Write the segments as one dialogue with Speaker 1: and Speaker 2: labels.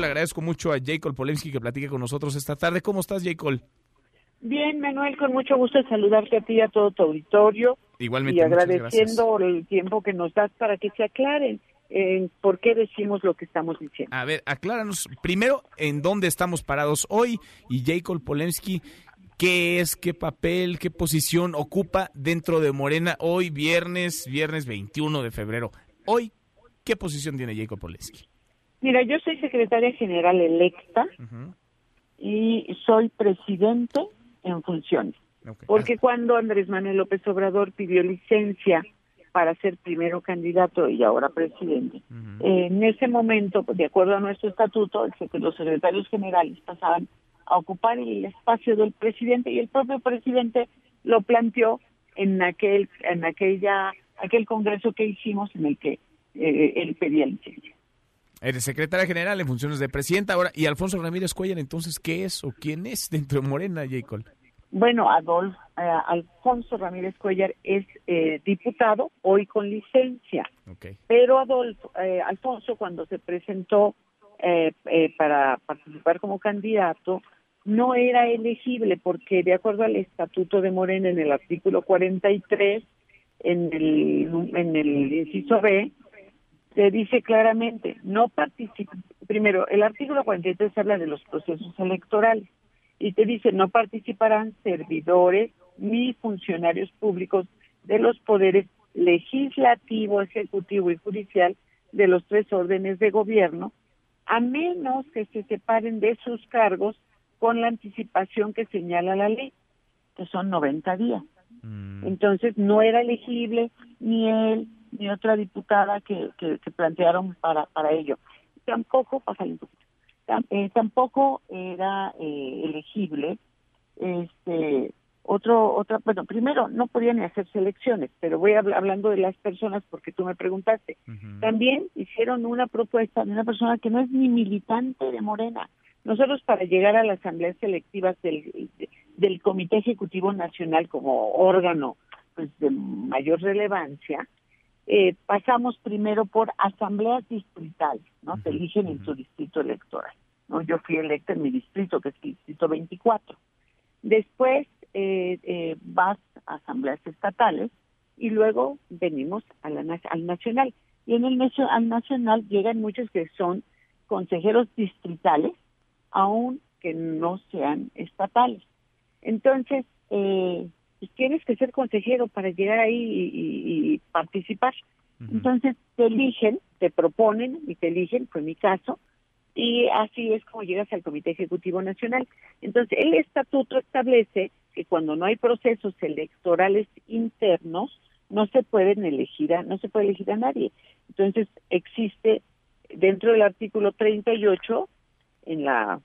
Speaker 1: Le agradezco mucho a Jacob Polemski que platique con nosotros esta tarde. ¿Cómo estás, Jacob?
Speaker 2: Bien, Manuel, con mucho gusto de saludarte a ti y a todo tu auditorio.
Speaker 1: Igualmente.
Speaker 2: Y agradeciendo el tiempo que nos das para que se aclaren en por qué decimos lo que estamos diciendo.
Speaker 1: A ver, acláranos primero en dónde estamos parados hoy y Jacob Polemski, qué es, qué papel, qué posición ocupa dentro de Morena hoy, viernes, viernes 21 de febrero. Hoy, ¿qué posición tiene Jacob Polemski?
Speaker 2: Mira, yo soy secretaria general electa y soy presidente en funciones. Porque cuando Andrés Manuel López Obrador pidió licencia para ser primero candidato y ahora presidente, en ese momento, de acuerdo a nuestro estatuto, los secretarios generales pasaban a ocupar el espacio del presidente y el propio presidente lo planteó en aquel en aquella aquel congreso que hicimos en el que eh, él pedía licencia.
Speaker 1: Eres secretaria general en funciones de presidenta ahora. ¿Y Alfonso Ramírez Cuellar, entonces, qué es o quién es dentro de Morena, Jacob?
Speaker 2: Bueno, Adolfo, eh, Alfonso Ramírez Cuellar es eh, diputado, hoy con licencia. Pero Adolfo, eh, Alfonso, cuando se presentó para participar como candidato, no era elegible porque, de acuerdo al estatuto de Morena, en el artículo 43, en el, en el inciso B, se dice claramente, no participa, primero, el artículo 43 habla de los procesos electorales y te dice, no participarán servidores ni funcionarios públicos de los poderes legislativo, ejecutivo y judicial de los tres órdenes de gobierno, a menos que se separen de sus cargos con la anticipación que señala la ley, que son 90 días. Mm. Entonces, no era elegible ni él ni otra diputada que, que, plantearon para, para ello. Tampoco, eh, tampoco era eh, elegible este otro otra bueno primero no podían hacer selecciones pero voy hablando de las personas porque tú me preguntaste. También hicieron una propuesta de una persona que no es ni militante de Morena. Nosotros para llegar a las asambleas selectivas del, del Comité Ejecutivo Nacional como órgano pues de mayor relevancia eh, pasamos primero por asambleas distritales, ¿no? Se eligen en su distrito electoral, ¿no? Yo fui electa en mi distrito, que es el distrito 24. Después eh, eh, vas a asambleas estatales y luego venimos a la, al nacional. Y en el al nacional llegan muchos que son consejeros distritales, aun que no sean estatales. Entonces, eh, pues tienes que ser consejero para llegar ahí y, participar. Entonces te eligen, te proponen y te eligen, fue mi caso, y así es como llegas al Comité Ejecutivo Nacional. Entonces el estatuto establece que cuando no hay procesos electorales internos, no se pueden elegir a, no se puede elegir a nadie. Entonces existe dentro del artículo 38 en la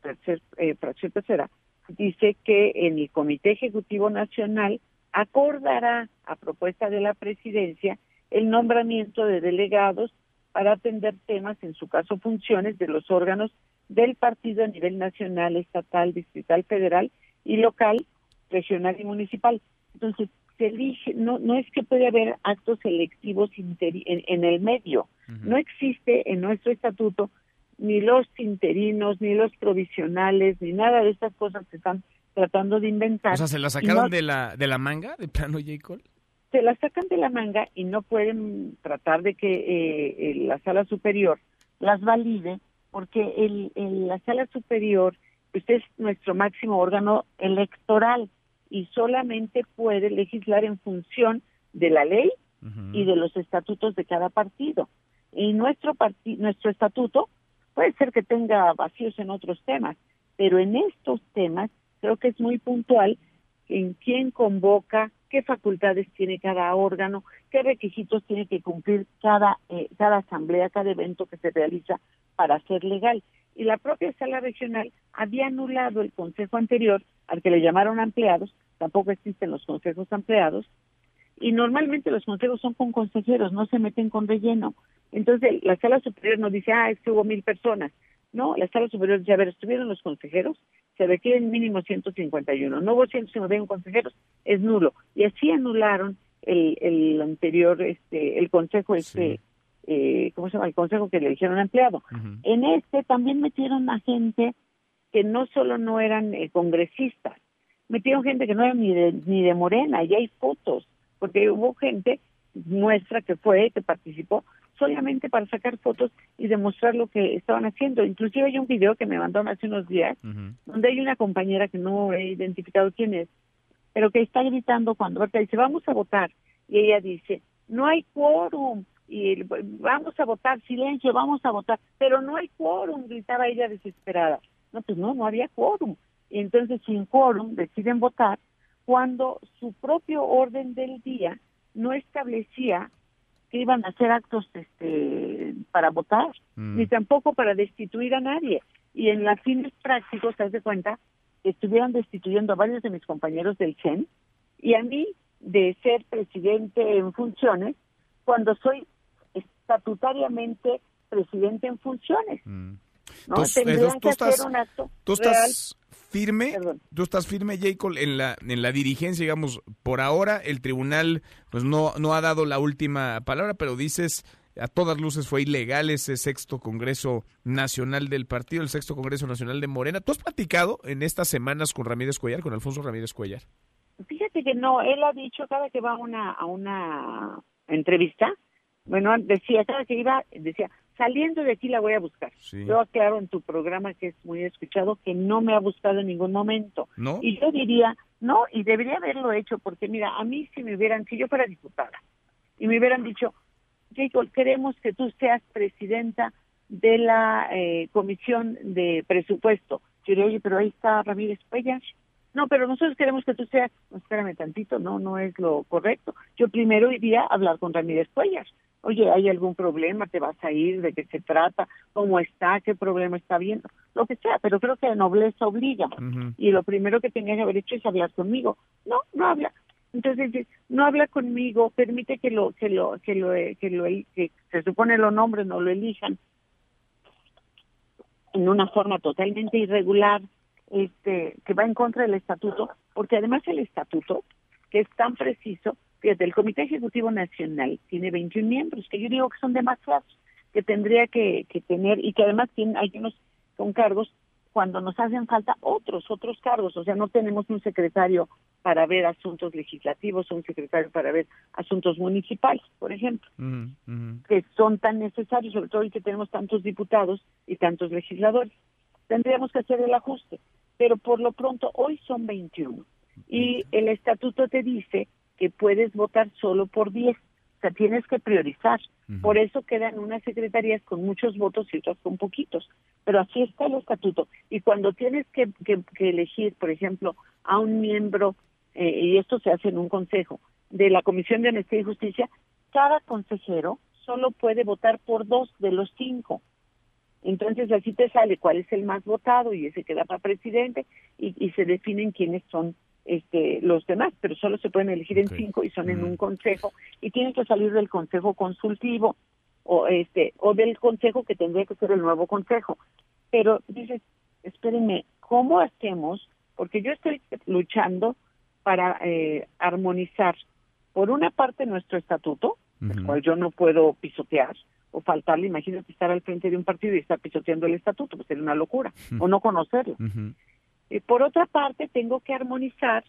Speaker 2: tercer, eh, fracción tercera dice que en el Comité Ejecutivo Nacional acordará a propuesta de la presidencia el nombramiento de delegados para atender temas, en su caso funciones, de los órganos del partido a nivel nacional, estatal, distrital, federal y local, regional y municipal. Entonces, se elige, no, no es que puede haber actos selectivos en, el medio. No existe en nuestro estatuto ni los interinos, ni los provisionales, ni nada de estas cosas que están tratando de inventar.
Speaker 1: O sea, ¿se la sacaron de, la, de la manga, de plano, J. Cole?
Speaker 2: Se la sacan de la manga y no pueden tratar de que eh, la sala superior las valide, porque el, la sala superior pues, es nuestro máximo órgano electoral y solamente puede legislar en función de la ley y de los estatutos de cada partido. Y nuestro, nuestro estatuto Puede ser que tenga vacíos en otros temas, pero en estos temas creo que es muy puntual en quién convoca, qué facultades tiene cada órgano, qué requisitos tiene que cumplir cada, eh, cada asamblea, cada evento que se realiza para ser legal. Y la propia sala regional había anulado el consejo anterior, al que le llamaron ampliados, tampoco existen los consejos ampliados, y normalmente los consejos son con consejeros, no se meten con relleno. Entonces la sala superior no dice, ah, es que hubo mil personas. No, la sala superior dice, a ver, estuvieron los consejeros, se requieren mínimo 151. No hubo 151 consejeros, es nulo. Y así anularon el, el anterior, este, el consejo este eh, ¿cómo se llama? El consejo que le dijeron empleado. En este también metieron a gente que no solo no eran eh, congresistas, metieron gente que no era ni de, ni de Morena, y hay fotos, porque hubo gente nuestra que fue, que participó, solamente para sacar fotos y demostrar lo que estaban haciendo. Inclusive hay un video que me mandaron hace unos días, donde hay una compañera que no he identificado quién es, pero que está gritando cuando dice, vamos a votar, y ella dice, no hay quórum, y vamos a votar, silencio, vamos a votar, pero no hay quórum, gritaba ella desesperada. No, pues no, no había quórum. Y entonces sin quórum deciden votar cuando su propio orden del día no establecía que iban a hacer actos este para votar, mm. ni tampoco para destituir a nadie. Y en las fines prácticos, te das cuenta, estuvieron destituyendo a varios de mis compañeros del CEN y a mí de ser presidente en funciones cuando soy estatutariamente presidente en funciones. Mm. ¿no? Tendrían que hacer un acto
Speaker 1: tú estás firme, tú estás firme, Jacob, en la en la dirigencia, digamos, por ahora el tribunal pues no no ha dado la última palabra, pero dices a todas luces fue ilegal ese sexto Congreso Nacional del Partido, el sexto Congreso Nacional de Morena. ¿Tú has platicado en estas semanas con Ramírez Cuellar, con Alfonso Ramírez Cuellar?
Speaker 2: Fíjate que no, él ha dicho cada que va a una, a una entrevista, bueno, decía, cada que iba, decía, saliendo de aquí la voy a buscar. Yo aclaro en tu programa, que es muy escuchado, que no me ha buscado en ningún momento.
Speaker 1: ¿No?
Speaker 2: Y yo diría, no, y debería haberlo hecho, porque mira, a mí si me hubieran, si yo fuera diputada, y me hubieran dicho, Jacob, queremos que tú seas presidenta de la eh, comisión de presupuesto. Yo diría, oye, pero ahí está Ramírez Cuellar. No, pero nosotros queremos que tú seas, espérame tantito, no, no es lo correcto. Yo primero iría a hablar con Ramírez Cuellar oye, ¿hay algún problema? ¿Te vas a ir? ¿De qué se trata? ¿Cómo está? ¿Qué problema está viendo? Lo que sea, pero creo que la nobleza obliga. Y lo primero que tenía que haber hecho es hablar conmigo. No, no habla. Entonces no habla conmigo, permite que lo que lo que lo que lo que se supone lo nombren o lo elijan en una forma totalmente irregular, este que va en contra del estatuto, porque además el estatuto que es tan preciso Fíjate, el Comité Ejecutivo Nacional tiene 21 miembros, que yo digo que son demasiados, que tendría que, tener y que además tienen, hay unos con cargos cuando nos hacen falta otros, otros cargos. O sea, no tenemos un secretario para ver asuntos legislativos o un secretario para ver asuntos municipales, por ejemplo, que son tan necesarios, sobre todo hoy que tenemos tantos diputados y tantos legisladores. Tendríamos que hacer el ajuste, pero por lo pronto hoy son 21 y el estatuto te dice que puedes votar solo por 10. O sea, tienes que priorizar. Por eso quedan unas secretarías con muchos votos y otras con poquitos. Pero así está el estatuto. Y cuando tienes que, elegir, por ejemplo, a un miembro, eh, y esto se hace en un consejo, de la Comisión de Honestidad y Justicia, cada consejero solo puede votar por dos de los cinco. Entonces así te sale cuál es el más votado y ese queda para presidente y, y se definen quiénes son este, los demás, pero solo se pueden elegir en cinco y son en un consejo y tienen que salir del consejo consultivo o este o del consejo que tendría que ser el nuevo consejo. Pero dices, espérenme, ¿cómo hacemos? Porque yo estoy luchando para eh, armonizar, por una parte, nuestro estatuto, el cual yo no puedo pisotear o faltarle, imagínate estar al frente de un partido y estar pisoteando el estatuto, pues sería una locura, o no conocerlo. Eh, por otra parte, tengo que armonizar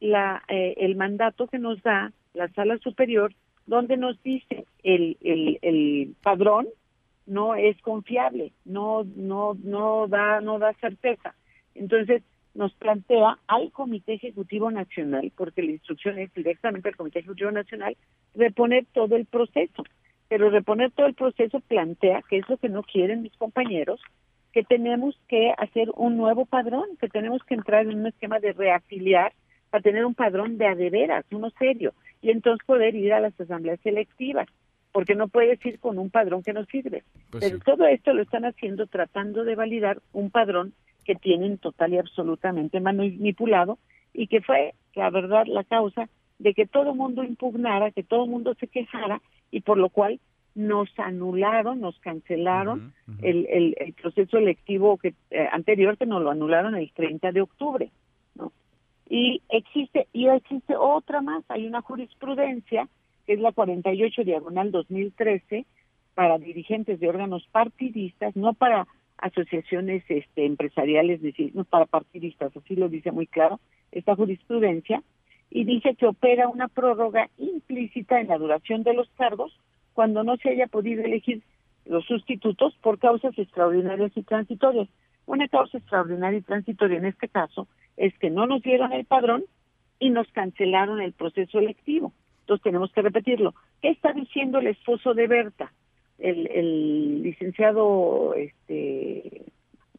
Speaker 2: la, eh, el mandato que nos da la sala superior, donde nos dice el, el, el padrón no es confiable, no, no, no da, no da certeza. Entonces, nos plantea al Comité Ejecutivo Nacional, porque la instrucción es directamente al Comité Ejecutivo Nacional, reponer todo el proceso. Pero reponer todo el proceso plantea, que es lo que no quieren mis compañeros, que tenemos que hacer un nuevo padrón, que tenemos que entrar en un esquema de reafiliar para tener un padrón de adeveras, uno serio, y entonces poder ir a las asambleas selectivas, porque no puedes ir con un padrón que no sirve. Pues Pero todo esto lo están haciendo tratando de validar un padrón que tienen total y absolutamente manipulado y que fue, la verdad, la causa de que todo el mundo impugnara, que todo el mundo se quejara y por lo cual nos anularon, nos cancelaron El, el, proceso electivo que eh, anterior que nos lo anularon el 30 de octubre, ¿no? Y existe y existe otra más, hay una jurisprudencia que es la 48 diagonal 2013 para dirigentes de órganos partidistas, no para asociaciones este, empresariales, no para partidistas, así lo dice muy claro esta jurisprudencia, y dice que opera una prórroga implícita en la duración de los cargos cuando no se haya podido elegir los sustitutos por causas extraordinarias y transitorias. Una causa extraordinaria y transitoria en este caso es que no nos dieron el padrón y nos cancelaron el proceso electivo. Entonces tenemos que repetirlo. ¿Qué está diciendo el esposo de Berta? El, licenciado este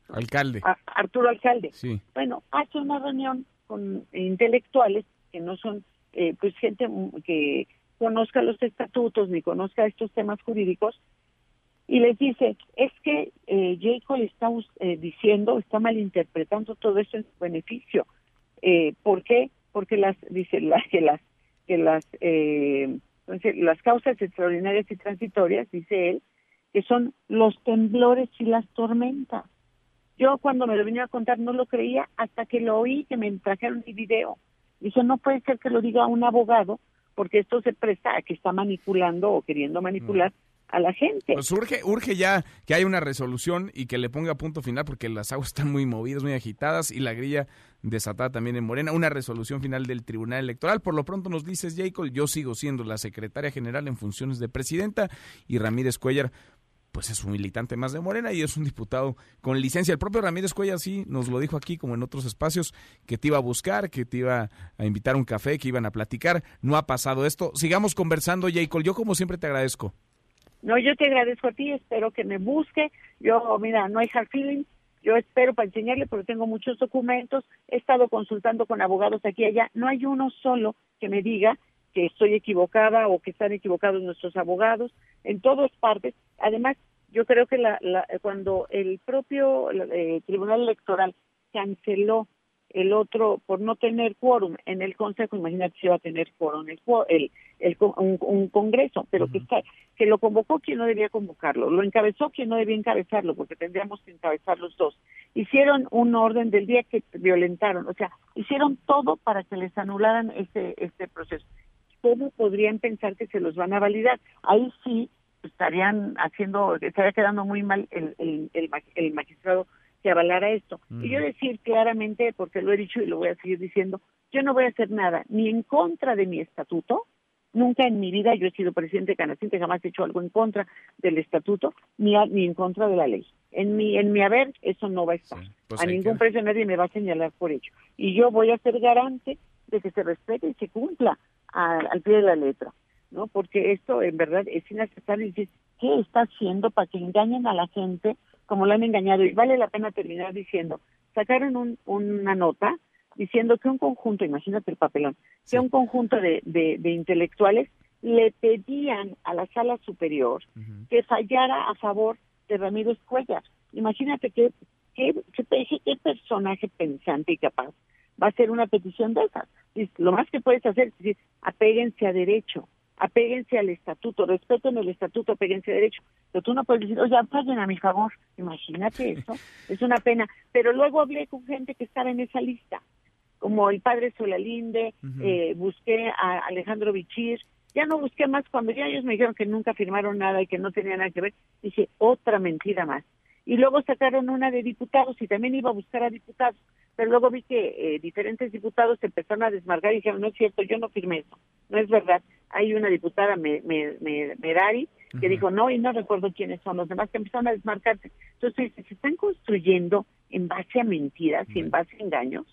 Speaker 1: alcalde
Speaker 2: Arturo Alcalde. Sí. Bueno, hace una reunión con intelectuales que no son eh, pues gente que conozca los estatutos ni conozca estos temas jurídicos y les dice, es que eh, Jacob está eh, diciendo, está malinterpretando todo esto en su beneficio. Eh, ¿Por qué? Porque las, dice, que las, que las, eh, las causas extraordinarias y transitorias, dice él, que son los temblores y las tormentas. Yo cuando me lo venía a contar no lo creía hasta que lo oí, que me trajeron mi video. Dice, no puede ser que lo diga un abogado, porque esto se presta a que está manipulando o queriendo manipular mm a la gente.
Speaker 1: Pues urge, urge ya que haya una resolución y que le ponga punto final porque las aguas están muy movidas, muy agitadas y la grilla desatada también en Morena. Una resolución final del Tribunal Electoral. Por lo pronto nos dices, Jacob, yo sigo siendo la secretaria general en funciones de presidenta y Ramírez Cuellar pues es un militante más de Morena y es un diputado con licencia. El propio Ramírez Cuellar sí nos lo dijo aquí, como en otros espacios, que te iba a buscar, que te iba a invitar a un café, que iban a platicar. No ha pasado esto. Sigamos conversando, Jacob. Yo como siempre te agradezco.
Speaker 2: No, yo te agradezco a ti, espero que me busque. Yo, mira, no hay hard feelings, yo espero para enseñarle porque tengo muchos documentos, he estado consultando con abogados aquí y allá, no hay uno solo que me diga que estoy equivocada o que están equivocados nuestros abogados, en todas partes. Además, yo creo que la, cuando el propio eh, Tribunal Electoral canceló el otro por no tener quórum en el Consejo, imagínate si va a tener quórum el, el, el un, Congreso, pero que, está, que lo convocó quien no debía convocarlo, lo encabezó quien no debía encabezarlo, porque tendríamos que encabezar los dos. Hicieron un orden del día que violentaron, o sea, hicieron todo para que les anularan este, este proceso. ¿Cómo podrían pensar que se los van a validar? Ahí sí estarían haciendo, estaría quedando muy mal el, el, el, el magistrado que avalara esto. Y yo decir claramente, porque lo he dicho y lo voy a seguir diciendo, yo no voy a hacer nada ni en contra de mi estatuto, nunca en mi vida yo he sido presidente de Canacinte, jamás he hecho algo en contra del estatuto, ni, ni en contra de la ley. En mi, en mi haber eso no va a estar. Pues a ningún precio nadie me va a señalar por ello. Y yo voy a ser garante de que se respete y se cumpla al pie de la letra. ¿no? Porque esto en verdad es inaceptable. Y ¿qué está haciendo para que engañen a la gente como lo han engañado. Y vale la pena terminar diciendo, sacaron un, una nota diciendo que un conjunto, imagínate el papelón, que un conjunto de, de, intelectuales le pedían a la sala superior que fallara a favor de Ramírez Cuellar. Imagínate qué, qué, qué, personaje pensante y capaz va a hacer una petición de esas. lo más que puedes hacer es decir, apéguense a derecho, apéguense al estatuto, respeten el estatuto, apéguense a derecho. Pero tú no puedes decir, oye, fallen a mi favor. Imagínate eso, es una pena. Pero luego hablé con gente que estaba en esa lista, como el padre Solalinde, eh, busqué a Alejandro Bichir, ya no busqué más cuando ya ellos me dijeron que nunca firmaron nada y que no tenían nada que ver. Dije, otra mentira más. Y luego sacaron una de diputados y también iba a buscar a diputados pero luego vi que eh, diferentes diputados se empezaron a desmarcar y dijeron, no es cierto, yo no firmé eso, no es verdad. Hay una diputada, me, me, Merari, que dijo, no, y no recuerdo quiénes son los demás, que empezaron a desmarcarse. Entonces, se están construyendo en base a mentiras y en base a engaños.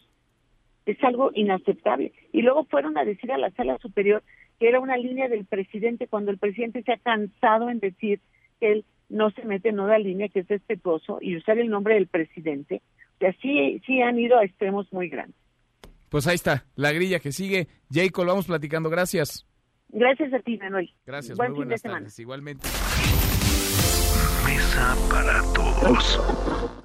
Speaker 2: Es algo inaceptable. Y luego fueron a decir a la sala superior que era una línea del presidente cuando el presidente se ha cansado en decir que él no se mete en una línea que es respetuoso y usar el nombre del presidente y así sí han ido a extremos muy grandes.
Speaker 1: Pues ahí está, la grilla que sigue. Jacob, vamos platicando. Gracias.
Speaker 2: Gracias a ti, Manuel.
Speaker 1: Gracias, Buen muy buenas tardes. Igualmente.
Speaker 3: Mesa para todos.